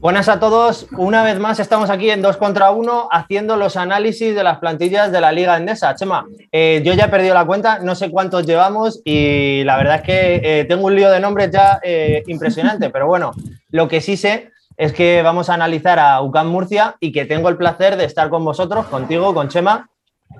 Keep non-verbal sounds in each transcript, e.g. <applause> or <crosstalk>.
Buenas a todos. Una vez más estamos aquí en 2 contra 1 haciendo los análisis de las plantillas de la Liga Endesa. Chema, eh, yo ya he perdido la cuenta, no sé cuántos llevamos y la verdad es que eh, tengo un lío de nombres ya eh, impresionante, pero bueno, lo que sí sé es que vamos a analizar a UCAM Murcia y que tengo el placer de estar con vosotros, contigo, con Chema,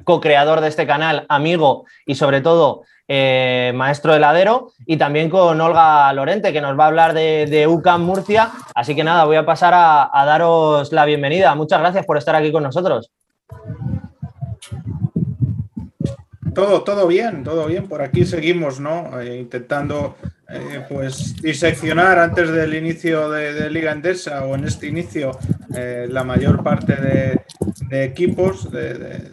co-creador de este canal, amigo y sobre todo eh, maestro heladero, y también con Olga Lorente, que nos va a hablar de, UCAM Murcia. Así que nada, voy a pasar a, daros la bienvenida. Muchas gracias por estar aquí con nosotros. Todo, todo bien, todo bien. Por aquí seguimos, ¿no? Eh, intentando eh, pues diseccionar antes del inicio de, Liga Endesa o en este inicio la mayor parte de, equipos de,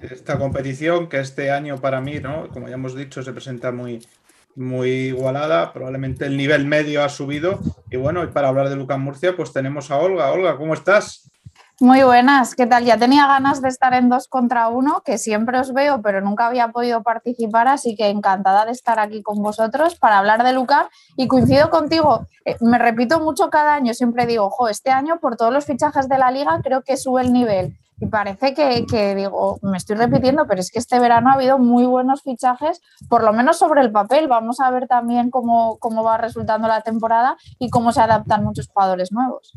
esta competición que este año para mí, ¿no? como ya hemos dicho, se presenta muy, muy igualada, probablemente el nivel medio ha subido y bueno, y para hablar de Lucas Murcia pues tenemos a Olga. Olga, ¿cómo estás? Muy buenas, ¿qué tal? Ya tenía ganas de estar en dos contra uno, que siempre os veo, pero nunca había podido participar, así que encantada de estar aquí con vosotros para hablar de Lucas y coincido contigo, eh, me repito mucho cada año, siempre digo, ojo, este año por todos los fichajes de la liga creo que sube el nivel y parece que, digo, me estoy repitiendo, pero es que este verano ha habido muy buenos fichajes, por lo menos sobre el papel. Vamos a ver también cómo, cómo va resultando la temporada y cómo se adaptan muchos jugadores nuevos.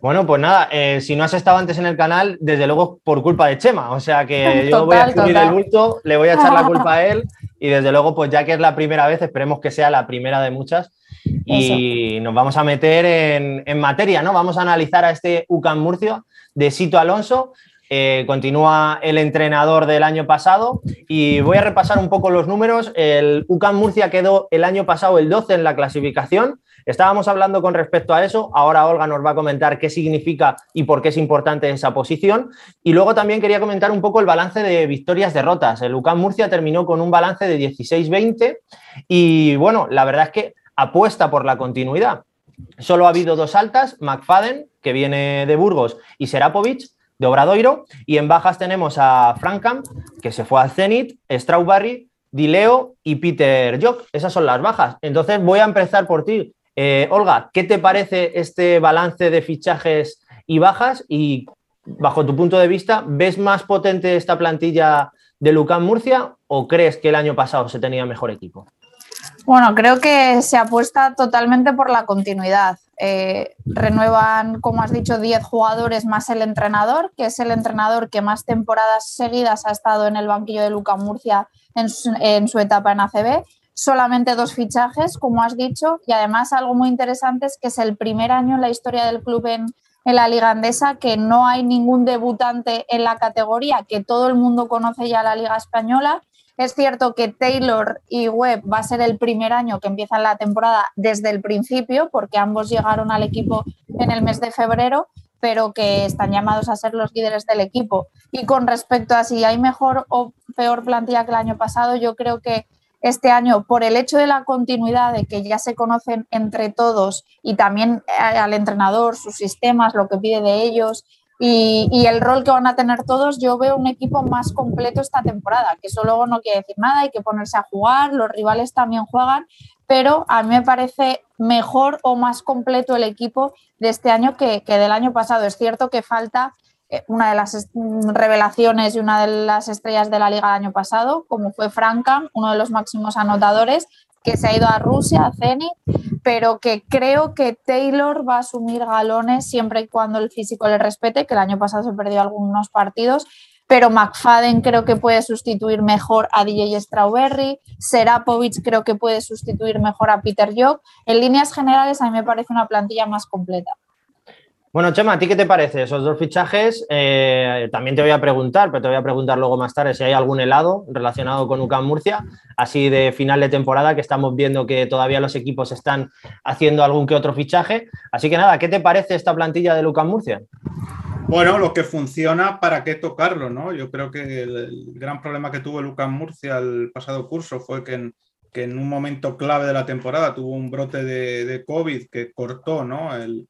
Bueno, pues nada, eh, si no has estado antes en el canal, desde luego por culpa de Chema. O sea que <laughs> yo voy a subir el bulto, le voy a echar la culpa a él <laughs> y desde luego, pues ya que es la primera vez, esperemos que sea la primera de muchas. Y nos vamos a meter en, en, materia, ¿no? Vamos a analizar a este UCAM Murcia de Sito Alonso. Eh, continúa el entrenador del año pasado y voy a repasar un poco los números. El UCAM Murcia quedó el año pasado el 12 en la clasificación. Estábamos hablando con respecto a eso. Ahora Olga nos va a comentar qué significa y por qué es importante esa posición. Y luego también quería comentar un poco el balance de victorias-derrotas. El UCAM Murcia terminó con un balance de 16-20 y bueno, la verdad es que apuesta por la continuidad. Solo ha habido dos altas, McFadden, que viene de Burgos, y Serapovic, de Obradoiro. Y en bajas tenemos a Frankham, que se fue al Zenit, Strawberry, Dileo y Peter Jock. Esas son las bajas. Entonces voy a empezar por ti. Eh, Olga, ¿qué te parece este balance de fichajes y bajas? Y bajo tu punto de vista, ¿ves más potente esta plantilla de Lucán Murcia o crees que el año pasado se tenía mejor equipo? Bueno, creo que se apuesta totalmente por la continuidad. Eh, renuevan, como has dicho, 10 jugadores más el entrenador, que es el entrenador que más temporadas seguidas ha estado en el banquillo de Luca Murcia en su, etapa en ACB. Solamente dos fichajes, como has dicho, y además algo muy interesante es que es el primer año en la historia del club en, en la Liga Andesa que no hay ningún debutante en la categoría, que todo el mundo conoce ya la Liga Española es cierto que Taylor y Webb va a ser el primer año que empiezan la temporada desde el principio, porque ambos llegaron al equipo en el mes de febrero, pero que están llamados a ser los líderes del equipo. Y con respecto a si hay mejor o peor plantilla que el año pasado, yo creo que este año, por el hecho de la continuidad, de que ya se conocen entre todos y también al entrenador, sus sistemas, lo que pide de ellos, y, el rol que van a tener todos, yo veo un equipo más completo esta temporada, que eso luego no quiere decir nada, hay que ponerse a jugar, los rivales también juegan, pero a mí me parece mejor o más completo el equipo de este año que, que del año pasado. Es cierto que falta eh, una de las revelaciones y una de las estrellas de la liga del año pasado, como fue Franca, uno de los máximos anotadores, que se ha ido a Rusia, a Zenit, pero que creo que Taylor va a asumir galones siempre y cuando el físico le respete, que el año pasado se perdió algunos partidos, pero McFadden creo que puede sustituir mejor a DJ Strawberry, Serapovic creo que puede sustituir mejor a Peter Jock. En líneas generales a mí me parece una plantilla más completa. Bueno, Chema, ¿a ti qué te parece esos dos fichajes? Eh, también te voy a preguntar, pero te voy a preguntar luego más tarde si hay algún helado relacionado con UCAM Murcia, así de final de temporada, que estamos viendo que todavía los equipos están haciendo algún que otro fichaje. Así que nada, ¿qué te parece esta plantilla de UCAM Murcia? Bueno, lo que funciona, ¿para qué tocarlo? ¿no? Yo creo que el, gran problema que tuvo UCAM Murcia el pasado curso fue que en, un momento clave de la temporada tuvo un brote de, de COVID que cortó ¿no? el,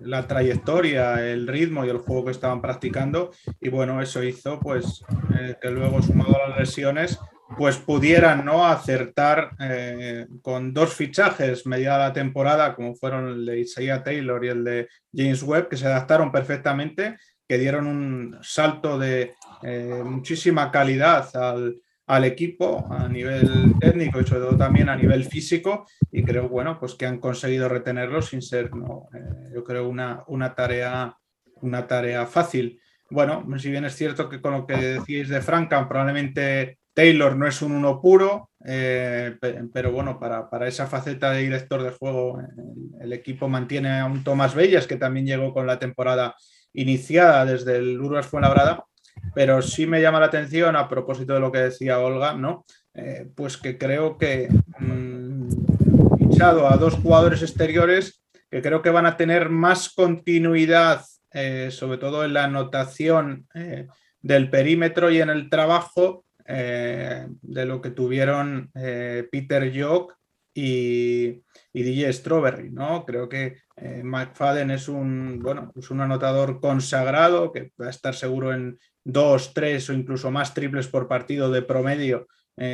la trayectoria, el ritmo y el juego que estaban practicando. Y bueno, eso hizo pues eh, que luego, sumado a las lesiones, pues pudieran ¿no? acertar eh, con dos fichajes media la temporada, como fueron el de Isaiah Taylor y el de James Webb, que se adaptaron perfectamente, que dieron un salto de eh, muchísima calidad al, al, equipo a nivel técnico y sobre todo también a nivel físico. Y creo bueno pues que han conseguido retenerlo sin ser eh, yo creo una, una, tarea una tarea fácil. Bueno si bien es cierto que con lo que decís de Franca probablemente Taylor no es un uno puro, eh, pero bueno, para, para, esa faceta de director de juego, el, equipo mantiene a un Tomás Bellas, que también llegó con la temporada iniciada desde el Urgas Fuenlabrada, pero sí me llama la atención a propósito de lo que decía Olga, ¿no? Eh, pues que creo que mmm, a dos jugadores exteriores que creo que van a tener más continuidad, eh, sobre todo en la anotación del perímetro y en el trabajo, eh, de lo que tuvieron eh, Peter Jock y, DJ Strawberry, ¿no? Creo que eh, McFadden es un, bueno, es un anotador consagrado que va a estar seguro en dos, tres o incluso más triples por partido de promedio,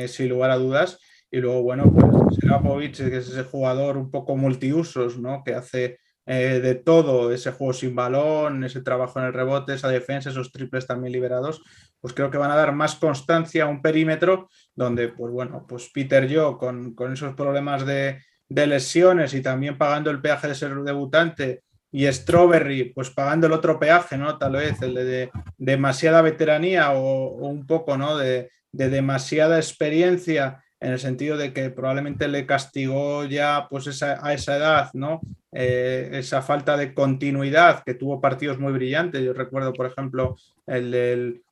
sin lugar a dudas. Y luego, bueno, pues Serapovic, que es ese jugador un poco multiusos, ¿no? Que hace de todo, ese juego sin balón, ese trabajo en el rebote, esa defensa, esos triples también liberados, pues creo que van a dar más constancia a un perímetro donde, pues bueno, pues Peter yo con, esos problemas de, lesiones y también pagando el peaje de ser debutante y Strawberry, pues pagando el otro peaje, ¿no? Tal vez el de, demasiada veteranía o, un poco, ¿no? De, demasiada experiencia en el sentido de que probablemente le castigó ya pues esa, a esa edad, ¿no? Eh, esa falta de continuidad, que tuvo partidos muy brillantes. Yo recuerdo, por ejemplo, el del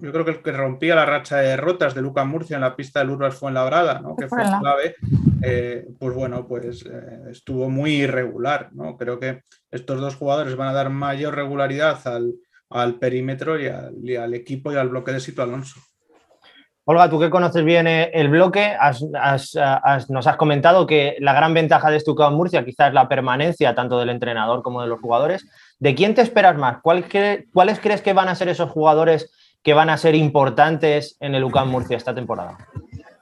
yo creo que el que rompía la racha de derrotas de Lucas Murcia en la pista del Urbas fue en la ¿no? que fue clave, eh, pues bueno, pues eh, estuvo muy irregular. ¿no? Creo que estos dos jugadores van a dar mayor regularidad al, perímetro y al, equipo y al bloque de Sito Alonso. Olga, tú que conoces bien eh, el bloque, nos has comentado que la gran ventaja de Estucado Murcia quizás es la permanencia tanto del entrenador como de los jugadores. ¿De quién te esperas más? ¿Cuáles crees que van a ser esos jugadores que van a ser importantes en el UCAM Murcia esta temporada?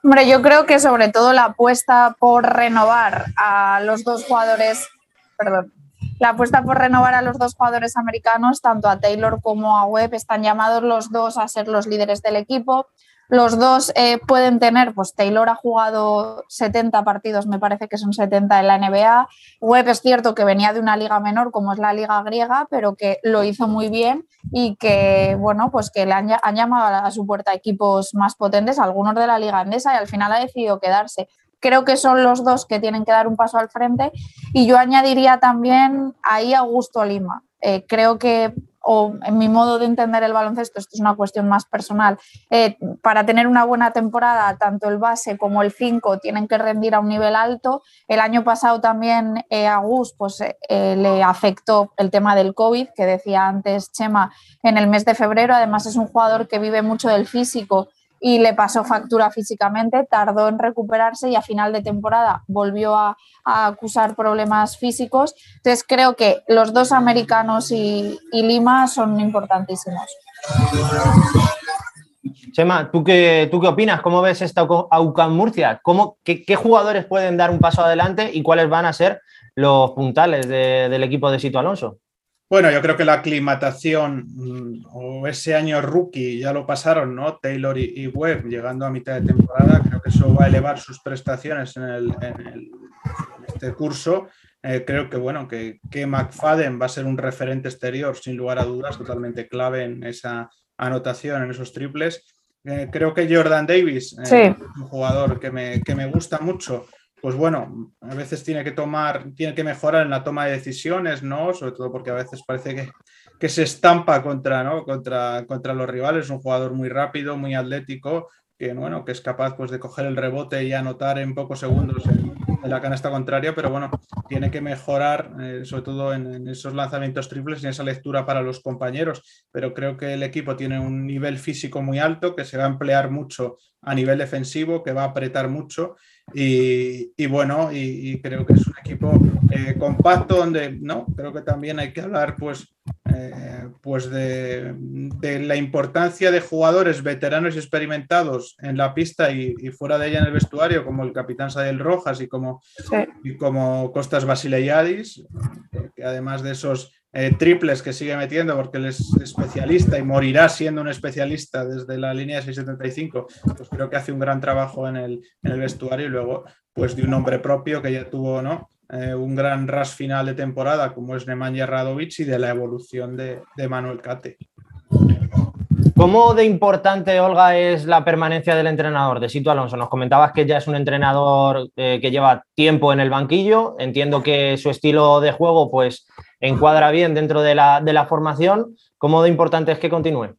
Hombre, yo creo que sobre todo la apuesta por renovar a los dos jugadores, perdón, la apuesta por renovar a los dos jugadores americanos, tanto a Taylor como a Webb, están llamados los dos a ser los líderes del equipo. Los dos eh, pueden tener, pues Taylor ha jugado 70 partidos, me parece que son 70 en la NBA. Webb es cierto que venía de una liga menor como es la liga griega, pero que lo hizo muy bien y que, bueno, pues que le han, llamado a su puerta equipos más potentes, algunos de la liga andesa, y al final ha decidido quedarse creo que son los dos que tienen que dar un paso al frente. Y yo añadiría también ahí a Augusto Lima. Eh, creo que o en mi modo de entender el baloncesto, esto es una cuestión más personal, eh, para tener una buena temporada, tanto el base como el 5 tienen que rendir a un nivel alto. El año pasado también eh, a Gus pues, eh, le afectó el tema del COVID, que decía antes Chema, en el mes de febrero. Además es un jugador que vive mucho del físico y le pasó factura físicamente, tardó en recuperarse y a final de temporada volvió a, acusar problemas físicos. Entonces creo que los dos americanos y, Lima son importantísimos. Chema, ¿tú qué, ¿tú qué opinas? ¿Cómo ves esta AUCAM Murcia? ¿Cómo, qué, jugadores pueden dar un paso adelante y cuáles van a ser los puntales del equipo de Sito Alonso? Bueno, yo creo que la aclimatación mm, o ese año rookie ya lo pasaron, ¿no? Taylor y, Webb llegando a mitad de temporada, creo que eso va a elevar sus prestaciones en, este curso. Eh, creo que, bueno, que, que, McFadden va a ser un referente exterior, sin lugar a dudas, totalmente clave en esa anotación, en esos triples. Eh, creo que Jordan Davis, eh, un jugador que me, que me gusta mucho, pues bueno, a veces tiene que tomar, tiene que mejorar en la toma de decisiones, ¿no? Sobre todo porque a veces parece que, que se estampa contra, ¿no? contra, contra los rivales. Es un jugador muy rápido, muy atlético, que, bueno, que es capaz pues, de coger el rebote y anotar en pocos segundos en, la canasta contraria, pero bueno, tiene que mejorar, eh, sobre todo en, en, esos lanzamientos triples y en esa lectura para los compañeros. Pero creo que el equipo tiene un nivel físico muy alto, que se va a emplear mucho a nivel defensivo, que va a apretar mucho Y, bueno, y, creo que es un equipo eh, compacto donde, ¿no? Creo que también hay que hablar, pues, eh, pues de, la importancia de jugadores veteranos y experimentados en la pista y, fuera de ella en el vestuario, como el capitán Sadel Rojas y como, y como Costas Basileiadis, que además de esos eh, triples que sigue metiendo porque él es especialista y morirá siendo un especialista desde la línea de 675, pues creo que hace un gran trabajo en el, en el vestuario y luego pues de un nombre propio que ya tuvo ¿no? Eh, un gran ras final de temporada como es Nemanja Radovic y de la evolución de, de Manuel Cate. ¿Cómo de importante, Olga, es la permanencia del entrenador de Sito Alonso? Nos comentabas que ya es un entrenador eh, que lleva tiempo en el banquillo. Entiendo que su estilo de juego pues, encuadra bien dentro de la, de la formación. ¿Cómo de importante es que continúe?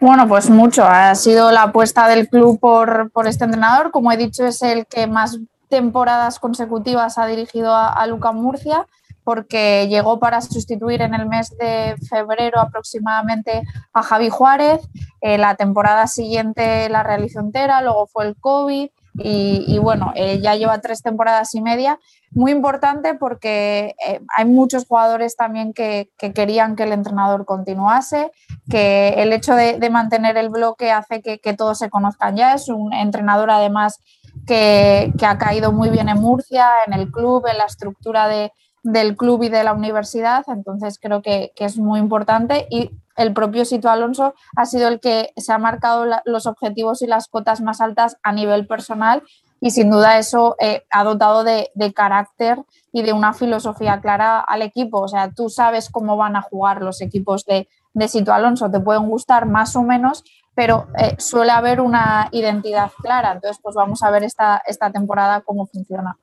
Bueno, pues mucho. Ha sido la apuesta del club por, por, este entrenador. Como he dicho, es el que más temporadas consecutivas ha dirigido a, a Luca Murcia porque llegó para sustituir en el mes de febrero aproximadamente a Javi Juárez. Eh, la temporada siguiente la realizó entera, luego fue el COVID y, bueno, eh, ya lleva tres temporadas y media. Muy importante porque eh, hay muchos jugadores también que, querían que el entrenador continuase, que el hecho de, mantener el bloque hace que, todos se conozcan ya. Es un entrenador además que, que ha caído muy bien en Murcia, en el club, en la estructura de, del club y de la universidad, entonces creo que, es muy importante y el propio Sito Alonso ha sido el que se ha marcado los objetivos y las cotas más altas a nivel personal y sin duda eso eh, ha dotado de, carácter y de una filosofía clara al equipo. O sea, tú sabes cómo van a jugar los equipos de, de Sito Alonso, te pueden gustar más o menos, pero eh, suele haber una identidad clara. Entonces, pues vamos a ver esta, esta temporada cómo funciona.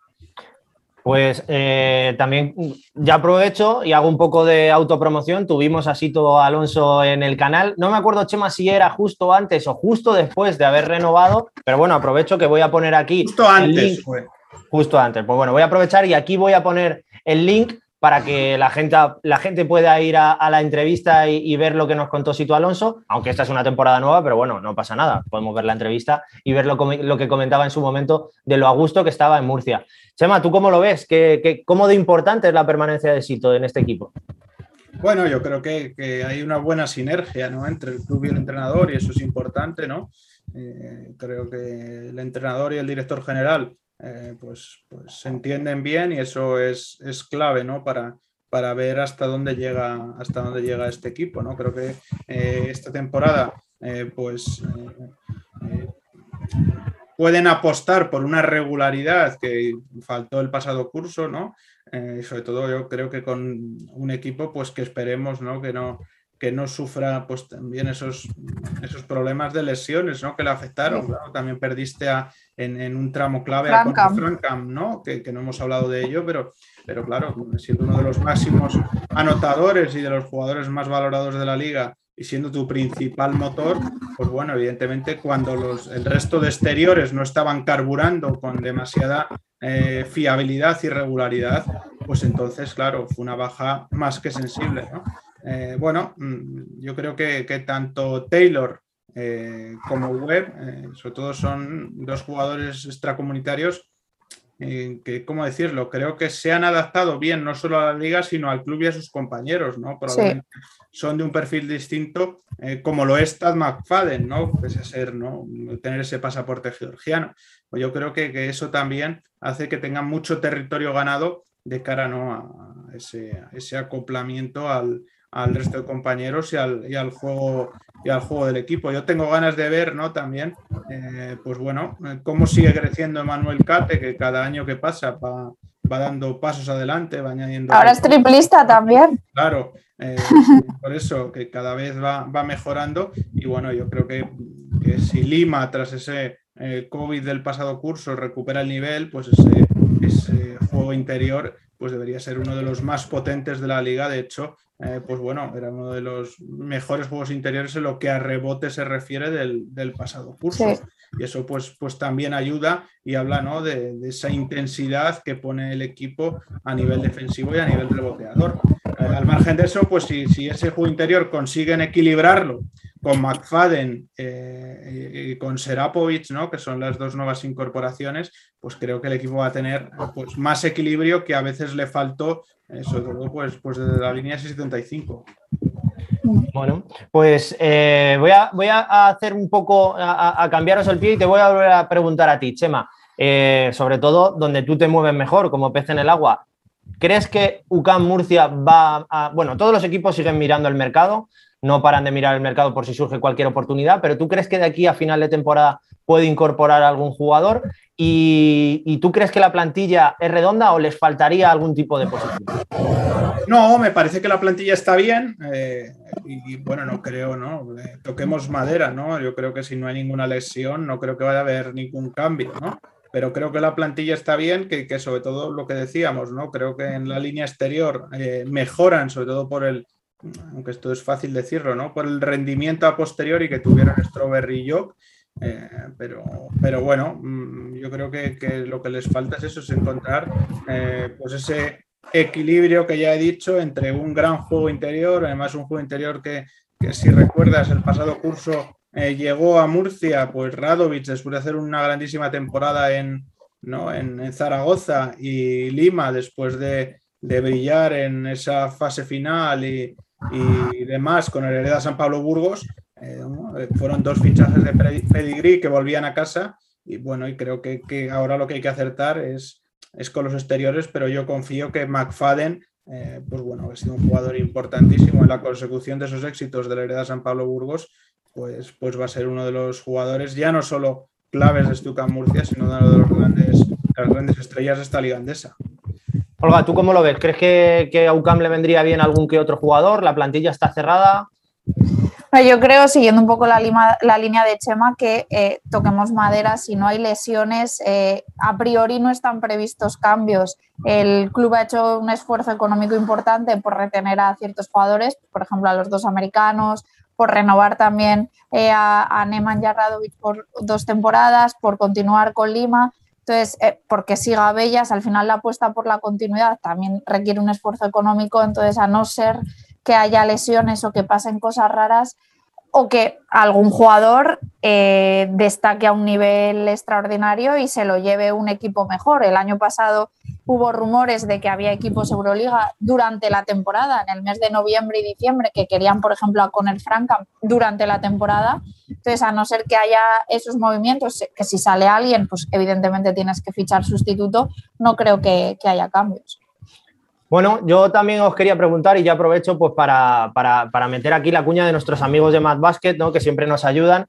Pues eh, también ya aprovecho y hago un poco de autopromoción. Tuvimos así todo Alonso en el canal. No me acuerdo, Chema, si era justo antes o justo después de haber renovado, pero bueno, aprovecho que voy a poner aquí. Justo antes. Justo antes. Pues bueno, voy a aprovechar y aquí voy a poner el link para que la gente, la gente pueda ir a, la entrevista y, ver lo que nos contó Sito Alonso, aunque esta es una temporada nueva, pero bueno, no pasa nada, podemos ver la entrevista y ver lo, que comentaba en su momento de lo a gusto que estaba en Murcia. Chema, ¿tú cómo lo ves? ¿Qué, cómo de importante es la permanencia de Sito en este equipo? Bueno, yo creo que, hay una buena sinergia ¿no? entre el club y el entrenador y eso es importante, ¿no? Eh, creo que el entrenador y el director general eh, pues, pues, se entienden bien y eso es, es clave ¿no? para, para ver hasta dónde llega, hasta dónde llega este equipo. ¿no? Creo que eh, esta temporada eh, pues, pueden apostar por una regularidad que faltó el pasado curso, ¿no? sobre todo yo creo que con un equipo pues que esperemos ¿no? que no que no sufra pues también esos, esos problemas de lesiones ¿no? que le afectaron. También perdiste a, en, un tramo clave a Francam, ¿no? Que, que, no hemos hablado de ello, pero, pero claro, siendo uno de los máximos anotadores y de los jugadores más valorados de la liga y siendo tu principal motor, pues bueno, evidentemente cuando los, el resto de exteriores no estaban carburando con demasiada eh, fiabilidad y regularidad, pues entonces, claro, fue una baja más que sensible. ¿no? Eh, bueno, mm, yo creo que, tanto Taylor eh, como Webb, eh, sobre todo son dos jugadores extracomunitarios que, ¿cómo decirlo? Creo que se han adaptado bien no solo a la liga, sino al club y a sus compañeros, ¿no? Probablemente son de un perfil distinto, como lo es Tad McFadden, ¿no? Pese a ser, ¿no? Tener ese pasaporte georgiano. Pues yo creo que, que, eso también hace que tengan mucho territorio ganado de cara ¿no? a ese, ese acoplamiento al, al resto de compañeros y al, y al, juego y al juego del equipo. Yo tengo ganas de ver, ¿no? También, eh, pues bueno, cómo sigue creciendo Emanuel Cate, que cada año que pasa va, va dando pasos adelante, va añadiendo. Ahora es triplista también. Claro, eh, <laughs> por eso que cada vez va, va, mejorando. Y bueno, yo creo que, que si Lima, tras ese eh, COVID del pasado curso, recupera el nivel, pues ese, ese juego interior pues debería ser uno de los más potentes de la liga. De hecho, eh, pues bueno, era uno de los mejores juegos interiores en lo que a rebote se refiere del, pasado curso. Y eso pues, pues también ayuda y habla ¿no? de, esa intensidad que pone el equipo a nivel defensivo y a nivel reboteador. Eh, al margen de eso, pues si, si, ese juego interior consiguen equilibrarlo con McFadden eh, y con Serapovic, ¿no? que son las dos nuevas incorporaciones, pues creo que el equipo va a tener pues, más equilibrio que a veces le faltó, eh, sobre todo pues, pues desde la línea 675. Bueno, pues eh, voy, a, voy, a, hacer un poco, a, cambiaros el pie y te voy a volver a preguntar a ti, Chema, sobre todo donde tú te mueves mejor, como pez en el agua. ¿Crees que UCAM Murcia va a... Bueno, todos los equipos siguen mirando el mercado, no paran de mirar el mercado por si surge cualquier oportunidad, pero ¿tú crees que de aquí a final de temporada puede incorporar algún jugador? ¿Y, tú crees que la plantilla es redonda o les faltaría algún tipo de posición? No, me parece que la plantilla está bien eh, y, bueno, no creo, ¿no? Eh, toquemos madera, ¿no? Yo creo que si no hay ninguna lesión, no creo que vaya a haber ningún cambio, ¿no? Pero creo que la plantilla está bien, que, sobre todo lo que decíamos, ¿no? Creo que en la línea exterior eh, mejoran, sobre todo por el, aunque esto es fácil decirlo, ¿no? Por el rendimiento a posteriori que tuvieron Strawberry y Jock. Eh, pero, pero bueno, mm, yo creo que, lo que les falta es eso, es encontrar eh, pues ese equilibrio que ya he dicho entre un gran juego interior, además un juego interior que, si recuerdas el pasado curso eh, llegó a Murcia, pues Radovic después de hacer una grandísima temporada en, ¿no? en Zaragoza y Lima después de, de brillar en esa fase final y, y demás con el Hereda San Pablo Burgos, eh, fueron dos fichajes de pedigree que volvían a casa y bueno, y creo que, ahora lo que hay que acertar es, es con los exteriores, pero yo confío que McFadden, eh, pues bueno, ha sido un jugador importantísimo en la consecución de esos éxitos del Hereda San Pablo Burgos, pues, pues va a ser uno de los jugadores ya no solo claves de Stuka Murcia, sino uno de los grandes, las grandes estrellas de esta liga andesa. Olga, ¿tú cómo lo ves? ¿Crees que, a UCAM le vendría bien algún que otro jugador? ¿La plantilla está cerrada? Yo creo, siguiendo un poco la, línea de Chema, que eh, toquemos madera, si no hay lesiones, eh, a priori no están previstos cambios. El club ha hecho un esfuerzo económico importante por retener a ciertos jugadores, por ejemplo, a los dos americanos, por renovar también eh, a, a Neman por dos temporadas, por continuar con Lima. Entonces, eh, porque siga Bellas, al final la apuesta por la continuidad también requiere un esfuerzo económico, entonces a no ser que haya lesiones o que pasen cosas raras, o que algún jugador eh, destaque a un nivel extraordinario y se lo lleve un equipo mejor. El año pasado hubo rumores de que había equipos Euroliga durante la temporada, en el mes de noviembre y diciembre, que querían, por ejemplo, a Conner Franca durante la temporada. Entonces, a no ser que haya esos movimientos, que si sale alguien, pues evidentemente tienes que fichar sustituto, no creo que haya cambios. Bueno, yo también os quería preguntar y ya aprovecho pues, para, meter aquí la cuña de nuestros amigos de Mad Basket, ¿no? que siempre nos ayudan.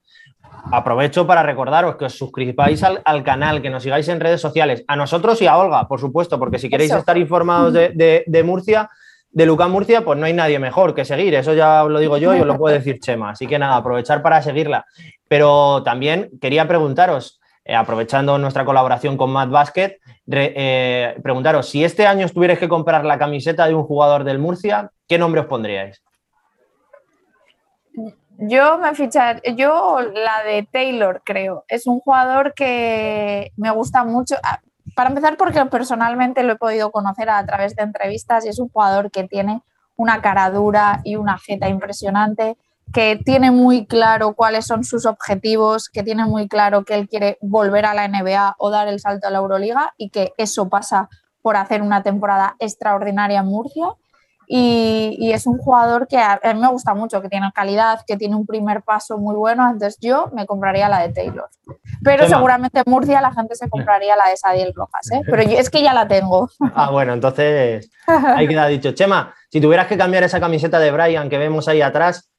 Aprovecho para recordaros que os suscribáis al, canal, que nos sigáis en redes sociales, a nosotros y a Olga, por supuesto, porque si queréis estar informados de, Murcia, de Luca Murcia, pues no hay nadie mejor que seguir. Eso ya lo digo yo y os lo puede decir Chema. Así que nada, aprovechar para seguirla. Pero también quería preguntaros, eh, aprovechando nuestra colaboración con Mad Basket, eh, preguntaros, si este año tuvierais que comprar la camiseta de un jugador del Murcia, ¿qué nombre os pondríais? Yo me fichar, yo la de Taylor, creo. Es un jugador que me gusta mucho. Para empezar, porque personalmente lo he podido conocer a través de entrevistas y es un jugador que tiene una cara dura y una jeta impresionante que tiene muy claro cuáles son sus objetivos, que tiene muy claro que él quiere volver a la NBA o dar el salto a la Euroliga y que eso pasa por hacer una temporada extraordinaria en Murcia. Y, es un jugador que a, mí me gusta mucho, que tiene calidad, que tiene un primer paso muy bueno, entonces yo me compraría la de Taylor. Pero seguramente en Murcia la gente se compraría la de Sadiel Rojas, ¿eh? pero es que ya la tengo. Ah, bueno, entonces ahí queda dicho. Chema, si tuvieras que cambiar esa camiseta de Brian que vemos ahí atrás,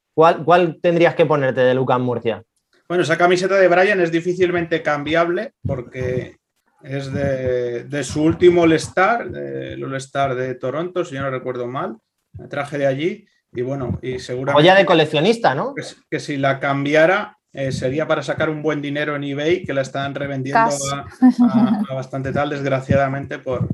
¿Cuál, tendrías que ponerte de Lucas Murcia? Bueno, esa camiseta de Brian es difícilmente cambiable porque es de, su último All-Star, el All-Star de Toronto, si yo no recuerdo mal. Me traje de allí y bueno, y seguramente. ya de coleccionista, ¿no? Que, si la cambiara eh, sería para sacar un buen dinero en eBay, que la están revendiendo <laughs> a, bastante tal, desgraciadamente, por,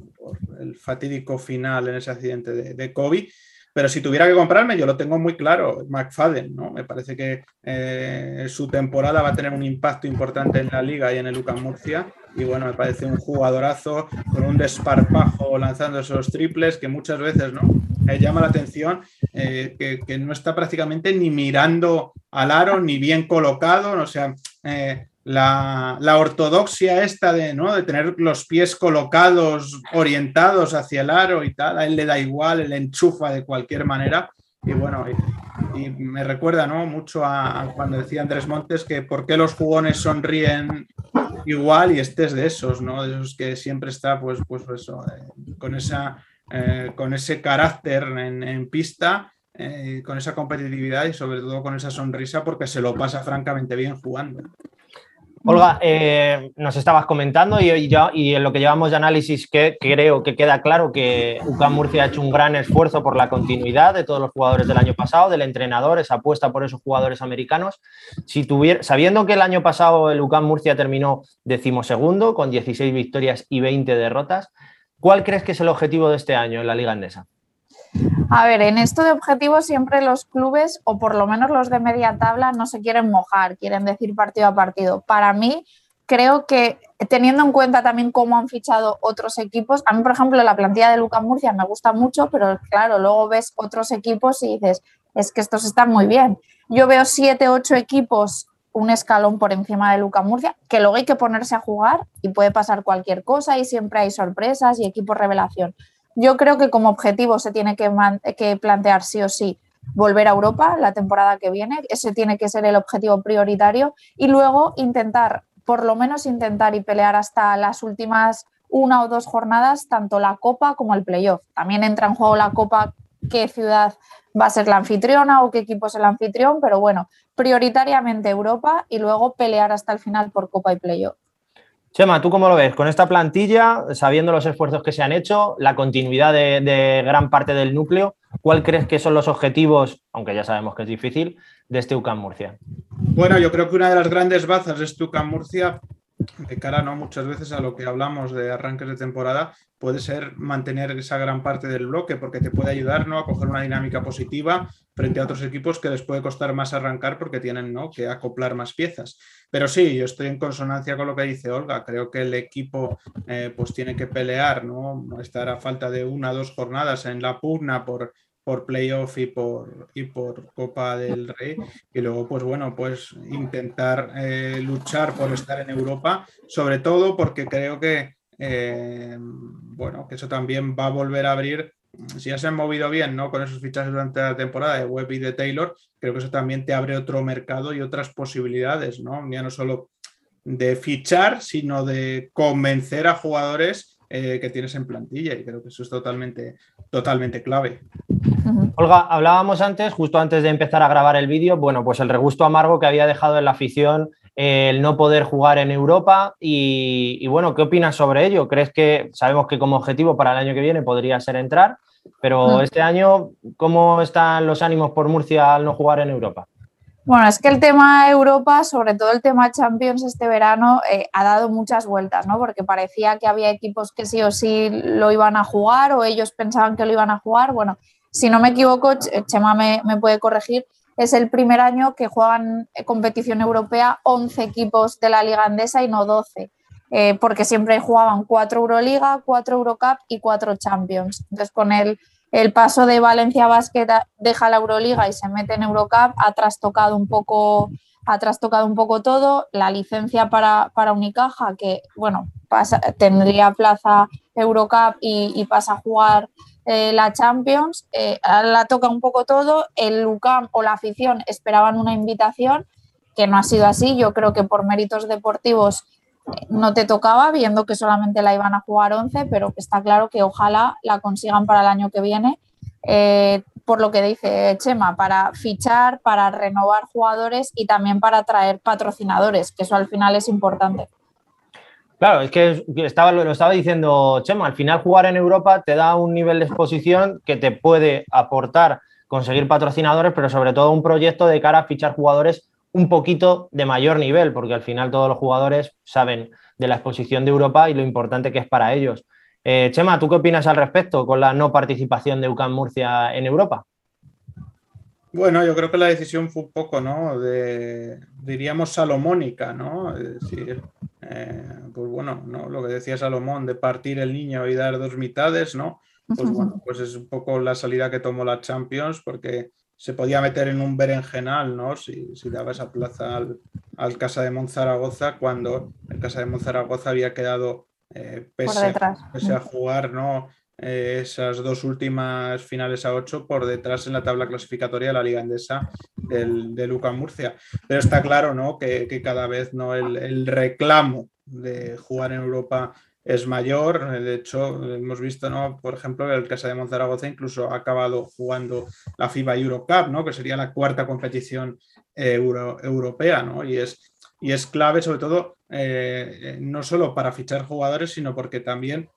el fatídico final en ese accidente de, de Kobe. Pero si tuviera que comprarme, yo lo tengo muy claro, McFadden, ¿no? Me parece que eh, su temporada va a tener un impacto importante en la liga y en el UCAM Murcia. Y bueno, me parece un jugadorazo con un desparpajo lanzando esos triples que muchas veces, ¿no? llama la atención eh, que, no está prácticamente ni mirando al aro ni bien colocado, o sea, eh, la, ortodoxia esta de, ¿no? de tener los pies colocados, orientados hacia el aro y tal, a él le da igual, él enchufa de cualquier manera. Y bueno, y, me recuerda ¿no? mucho a, cuando decía Andrés Montes que por qué los jugones sonríen igual y este es de esos, ¿no? De esos que siempre está, pues, pues eso, eh, con, esa, eh, con ese carácter en, pista, eh, con esa competitividad y sobre todo con esa sonrisa porque se lo pasa francamente bien jugando. Olga, eh, nos estabas comentando y, y, en lo que llevamos de análisis que, creo que queda claro que UCAM Murcia ha hecho un gran esfuerzo por la continuidad de todos los jugadores del año pasado, del entrenador, esa apuesta por esos jugadores americanos. Si tuviera, sabiendo que el año pasado el UCAM Murcia terminó decimosegundo con 16 victorias y 20 derrotas, ¿cuál crees que es el objetivo de este año en la Liga Andesa? A ver, en esto de objetivos siempre los clubes, o por lo menos los de media tabla, no se quieren mojar, quieren decir partido a partido. Para mí, creo que teniendo en cuenta también cómo han fichado otros equipos, a mí, por ejemplo, la plantilla de Luca Murcia me gusta mucho, pero claro, luego ves otros equipos y dices, es que estos están muy bien. Yo veo siete, ocho equipos un escalón por encima de Luca Murcia, que luego hay que ponerse a jugar y puede pasar cualquier cosa y siempre hay sorpresas y equipos revelación. Yo creo que como objetivo se tiene que, plantear sí o sí volver a Europa la temporada que viene. Ese tiene que ser el objetivo prioritario. Y luego intentar, por lo menos intentar y pelear hasta las últimas una o dos jornadas, tanto la Copa como el playoff. También entra en juego la Copa, qué ciudad va a ser la anfitriona o qué equipo es el anfitrión, pero bueno, prioritariamente Europa y luego pelear hasta el final por Copa y playoff. Chema, ¿tú cómo lo ves? Con esta plantilla, sabiendo los esfuerzos que se han hecho, la continuidad de, gran parte del núcleo, ¿cuál crees que son los objetivos, aunque ya sabemos que es difícil, de este UCAM Murcia? Bueno, yo creo que una de las grandes bazas de este UCAM Murcia de cara ¿no? muchas veces a lo que hablamos de arranques de temporada, puede ser mantener esa gran parte del bloque porque te puede ayudar ¿no? a coger una dinámica positiva frente a otros equipos que les puede costar más arrancar porque tienen ¿no? que acoplar más piezas. Pero sí, yo estoy en consonancia con lo que dice Olga. Creo que el equipo eh, pues tiene que pelear, ¿no? estar a falta de una o dos jornadas en la pugna por por playoff y por, y por Copa del Rey. Y luego, pues bueno, pues intentar eh, luchar por estar en Europa, sobre todo porque creo que, eh, bueno, que eso también va a volver a abrir. Si ya se han movido bien ¿no? con esos fichajes durante la temporada de Webb y de Taylor, creo que eso también te abre otro mercado y otras posibilidades, ¿no? Ya no solo de fichar, sino de convencer a jugadores eh, que tienes en plantilla. Y creo que eso es totalmente, totalmente clave. Olga, hablábamos antes, justo antes de empezar a grabar el vídeo, bueno, pues el regusto amargo que había dejado en la afición eh, el no poder jugar en Europa y, bueno, ¿qué opinas sobre ello? ¿Crees que sabemos que como objetivo para el año que viene podría ser entrar, pero este año, ¿cómo están los ánimos por Murcia al no jugar en Europa? Bueno, es que el tema Europa, sobre todo el tema Champions este verano, eh, ha dado muchas vueltas, ¿no? Porque parecía que había equipos que sí o sí lo iban a jugar o ellos pensaban que lo iban a jugar. Bueno, si no me equivoco, Chema me, puede corregir, es el primer año que juegan competición europea 11 equipos de la Liga Andesa y no 12, eh, porque siempre jugaban 4 Euroliga, 4 Eurocup y 4 Champions. Entonces, con el, el paso de Valencia Basket deja la Euroliga y se mete en Eurocup, ha trastocado un poco, ha trastocado un poco todo. La licencia para, para Unicaja, que bueno, tendría plaza Eurocup y, y pasa a jugar eh, la Champions, eh, la toca un poco todo, el Lucam o la afición esperaban una invitación, que no ha sido así, yo creo que por méritos deportivos eh, no te tocaba, viendo que solamente la iban a jugar 11, pero está claro que ojalá la consigan para el año que viene, por lo que dice Chema, para fichar, para renovar jugadores y también para atraer patrocinadores, que eso al final es importante. Claro, es que estaba, lo estaba diciendo Chema, al final jugar en Europa te da un nivel de exposición que te puede aportar conseguir patrocinadores, pero sobre todo un proyecto de cara a fichar jugadores un poquito de mayor nivel, porque al final todos los jugadores saben de la exposición de Europa y lo importante que es para ellos. Eh, Chema, ¿tú qué opinas al respecto con la no participación de UCAM Murcia en Europa? Bueno, yo creo que la decisión fue un poco, ¿no? De, diríamos, salomónica, ¿no? Es decir, eh, pues bueno, ¿no? Lo que decía Salomón de partir el niño y dar dos mitades, ¿no? Pues bueno, pues es un poco la salida que tomó la Champions, porque se podía meter en un berenjenal, ¿no? Si, si daba esa plaza al, Casa de Monzaragoza, cuando el Casa de Monzaragoza había quedado eh, pese, a jugar, ¿no? Eh, esas dos últimas finales a ocho por detrás en la tabla clasificatoria de la Liga Endesa del, de Luca Murcia. Pero está claro ¿no? que, cada vez ¿no? el, reclamo de jugar en Europa es mayor. De hecho, hemos visto, ¿no? por ejemplo, el Casa de Monzaragoza incluso ha acabado jugando la FIBA Eurocup, ¿no? que sería la cuarta competición eh, europea. ¿no? Y, es, y es clave, sobre todo, eh, no solo para fichar jugadores, sino porque también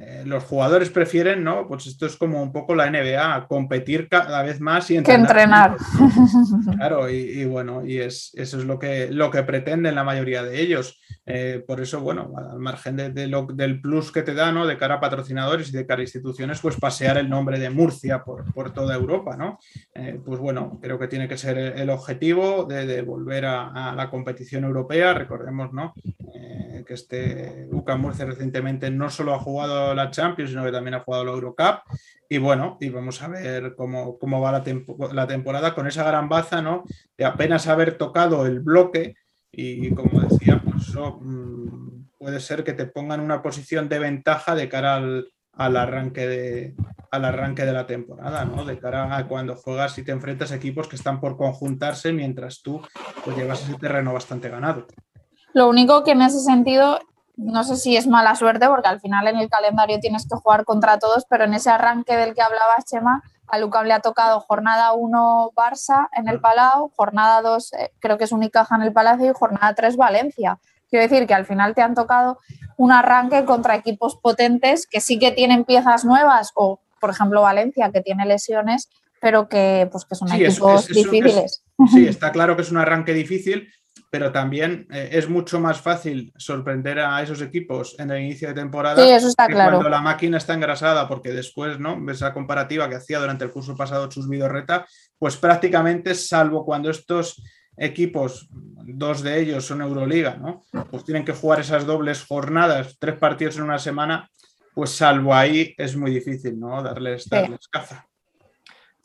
eh, los jugadores prefieren, ¿no? Pues esto es como un poco la NBA, competir cada vez más y entrenar. Que entrenar. <laughs> Claro, y, bueno, y es, eso es lo que, lo que pretenden la mayoría de ellos. Eh, por eso, bueno, al margen de, lo, del plus que te da, ¿no? De cara a patrocinadores y de cara a instituciones, pues pasear el nombre de Murcia por, toda Europa, ¿no? Eh, pues bueno, creo que tiene que ser el objetivo de, volver a, la competición europea. Recordemos, ¿no? Que este UCA Murcia recientemente no solo ha jugado la Champions, sino que también ha jugado la Eurocup. Y bueno, y vamos a ver cómo, cómo va la, la, temporada con esa gran baza, ¿no? De apenas haber tocado el bloque y, como decía, pues eso mm, puede ser que te pongan una posición de ventaja de cara al, al arranque de, al arranque de la temporada, ¿no? De cara a cuando juegas y te enfrentas a equipos que están por conjuntarse mientras tú pues, llevas ese terreno bastante ganado. Lo único que en ese sentido no sé si es mala suerte porque al final en el calendario tienes que jugar contra todos, pero en ese arranque del que hablabas, Chema, a Lucam le ha tocado jornada 1 Barça en el Palau, jornada 2 eh, creo que es Unicaja en el Palacio y jornada 3 Valencia. Quiero decir que al final te han tocado un arranque contra equipos potentes que sí que tienen piezas nuevas o, por ejemplo, Valencia que tiene lesiones, pero que, pues, que son equipos difíciles. sí, <laughs> está claro que es un arranque difícil, pero también eh, es mucho más fácil sorprender a esos equipos en el inicio de temporada sí, eso está que cuando la máquina está engrasada, porque después, ¿no? Esa comparativa que hacía durante el curso pasado Chus Vidorreta, pues prácticamente, salvo cuando estos equipos, dos de ellos son Euroliga, ¿no? Pues tienen que jugar esas dobles jornadas, tres partidos en una semana, pues salvo ahí es muy difícil, ¿no? Darles, darles caza.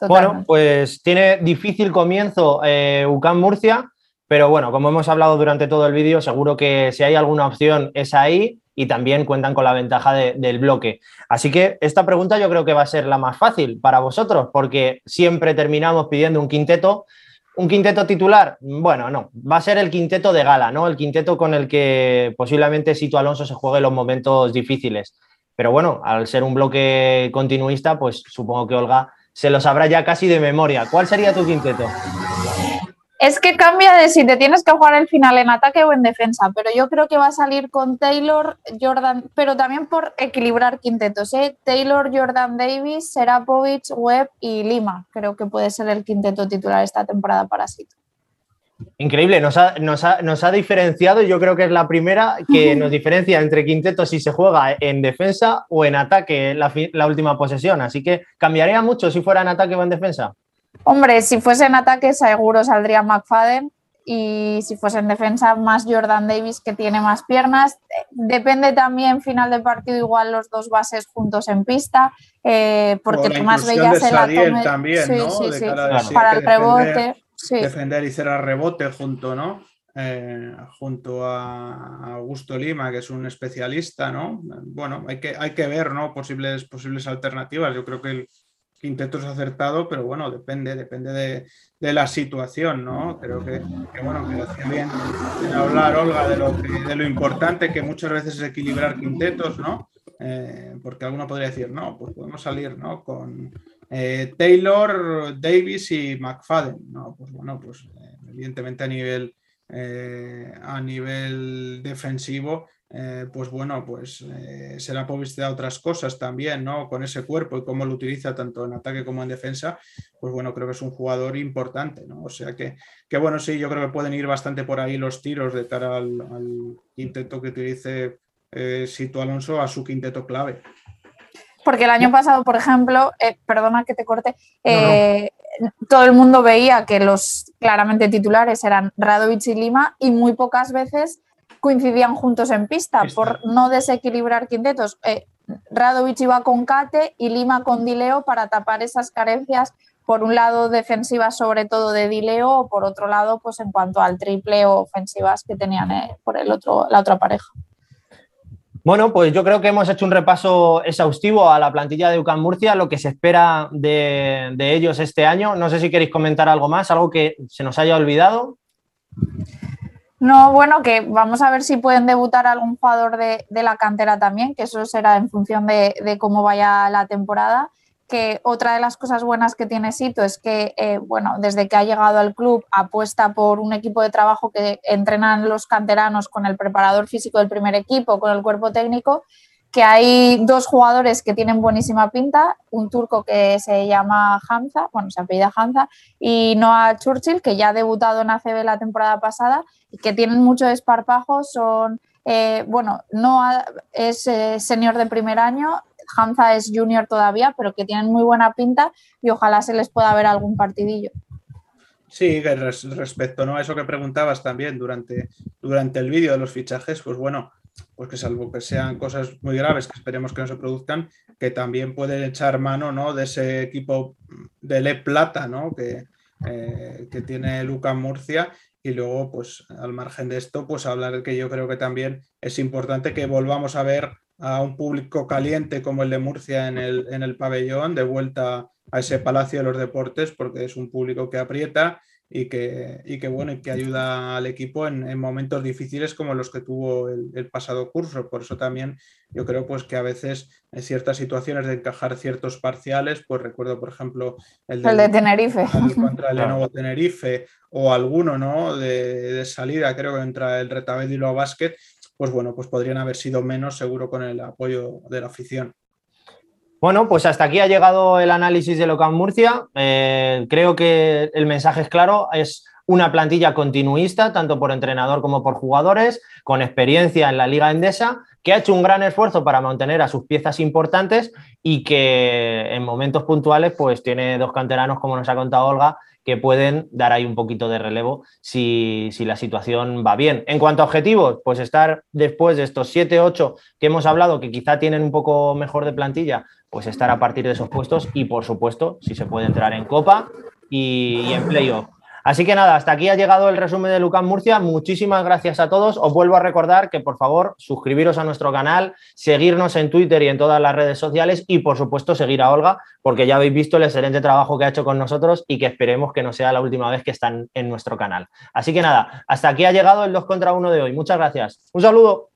Bueno, pues tiene difícil comienzo eh, UCAM Murcia pero bueno, como hemos hablado durante todo el vídeo, seguro que si hay alguna opción es ahí y también cuentan con la ventaja del bloque. Así que esta pregunta yo creo que va a ser la más fácil para vosotros, porque siempre terminamos pidiendo un quinteto. ¿Un quinteto titular? Bueno, no, va a ser el quinteto de gala, ¿no? El quinteto con el que posiblemente Sito Alonso se juegue los momentos difíciles. Pero bueno, al ser un bloque continuista, pues supongo que Olga se lo sabrá ya casi de memoria. ¿Cuál sería tu quinteto? Es que cambia de si te tienes que jugar el final en ataque o en defensa, pero yo creo que va a salir con Taylor, Jordan, pero también por equilibrar quintetos. ¿eh? Taylor, Jordan Davis, Serapovic, Webb y Lima. Creo que puede ser el quinteto titular esta temporada para Sito. Increíble, nos ha, nos, ha, diferenciado, yo creo que es la primera que nos diferencia entre quintetos si se juega en defensa o en ataque la, la última posesión. Así que cambiaría mucho si fuera en ataque o en defensa. Hombre, si fuese en ataque seguro saldría McFadden y si fuese en defensa más Jordan Davis que tiene más piernas. Depende también final de partido igual los dos bases juntos en pista eh, porque tú más veías el atome también, ¿no? Sí, para el rebote. Defender, y cerrar rebote junto, ¿no? Eh, junto a Augusto Lima, que es un especialista, ¿no? Bueno, hay que, hay que ver, ¿no? Posibles, posibles alternativas. Yo creo que el, quinteto es acertado, pero bueno, depende, depende de, la situación, ¿no? Creo que, bueno, que hacía bien hablar, Olga, de lo, de lo importante que muchas veces es equilibrar quintetos, ¿no? Eh, porque alguno podría decir, no, pues podemos salir, ¿no? Con eh, Taylor, Davis y McFadden, ¿no? Pues bueno, pues eh, evidentemente a nivel, a nivel defensivo eh, pues bueno, pues eh, será publicidad otras cosas también, ¿no? Con ese cuerpo y cómo lo utiliza tanto en ataque como en defensa, pues bueno, creo que es un jugador importante, ¿no? O sea que, que bueno, sí, yo creo que pueden ir bastante por ahí los tiros de cara al, quinteto que utilice eh, Sito Alonso a su quinteto clave. Porque el año pasado, por ejemplo, eh, perdona que te corte, todo el mundo veía que los claramente titulares eran Radovic y Lima y muy pocas veces coincidían juntos en pista, por no desequilibrar quintetos. Eh, Radovic iba con Kate y Lima con Dileo para tapar esas carencias, por un lado defensivas sobre todo de Dileo, o por otro lado, pues en cuanto al triple o ofensivas que tenían eh, por el otro, la otra pareja. Bueno, pues yo creo que hemos hecho un repaso exhaustivo a la plantilla de UCAM Murcia, lo que se espera de, ellos este año. No sé si queréis comentar algo más, algo que se nos haya olvidado. No, bueno, que vamos a ver si pueden debutar algún jugador de, la cantera también, que eso será en función de, de cómo vaya la temporada. Que otra de las cosas buenas que tiene Sito es que, eh, bueno, desde que ha llegado al club apuesta por un equipo de trabajo que entrenan los canteranos con el preparador físico del primer equipo, con el cuerpo técnico, que hay dos jugadores que tienen buenísima pinta, un turco que se llama Hamza, bueno, se apellida Hamza, y Noah Churchill, que ya ha debutado en ACB la temporada pasada y que tienen mucho desparpajo, son... Eh, bueno, Noah es eh, señor de primer año, Hamza es junior todavía, pero que tienen muy buena pinta y ojalá se les pueda ver algún partidillo. Sí, respecto ¿no? a eso que preguntabas también durante, durante el vídeo de los fichajes, pues bueno, pues que salvo que sean cosas muy graves, que esperemos que no se produzcan, que también pueden echar mano ¿no? de ese equipo de Le Plata ¿no? que, eh, que tiene Lucas Murcia y luego, pues al margen de esto, pues hablar que yo creo que también es importante que volvamos a ver a un público caliente como el de Murcia en el, en el pabellón, de vuelta a ese Palacio de los Deportes, porque es un público que aprieta y que, y que, bueno, y que ayuda al equipo en, momentos difíciles como los que tuvo el, pasado curso. Por eso también yo creo pues, que a veces en ciertas situaciones de encajar ciertos parciales, pues recuerdo, por ejemplo, el, de Tenerife. <laughs> contra el Lenovo Tenerife o alguno ¿no? de, salida, creo que entra el Retabed y lo Basket, pues bueno, pues podrían haber sido menos seguro con el apoyo de la afición. Bueno, pues hasta aquí ha llegado el análisis de Locan Murcia. Eh, creo que el mensaje es claro, es una plantilla continuista, tanto por entrenador como por jugadores, con experiencia en la Liga Endesa, que ha hecho un gran esfuerzo para mantener a sus piezas importantes y que en momentos puntuales pues tiene dos canteranos, como nos ha contado Olga, que pueden dar ahí un poquito de relevo si, la situación va bien. En cuanto a objetivos, pues estar después de estos 7, 8 que hemos hablado, que quizá tienen un poco mejor de plantilla, pues estar a partir de esos puestos y, por supuesto, si se puede entrar en Copa y, y en Playoff. Así que nada, hasta aquí ha llegado el resumen de Lucas Murcia. Muchísimas gracias a todos. Os vuelvo a recordar que por favor suscribiros a nuestro canal, seguirnos en Twitter y en todas las redes sociales y por supuesto seguir a Olga, porque ya habéis visto el excelente trabajo que ha hecho con nosotros y que esperemos que no sea la última vez que están en nuestro canal. Así que nada, hasta aquí ha llegado el 2 contra 1 de hoy. Muchas gracias. Un saludo.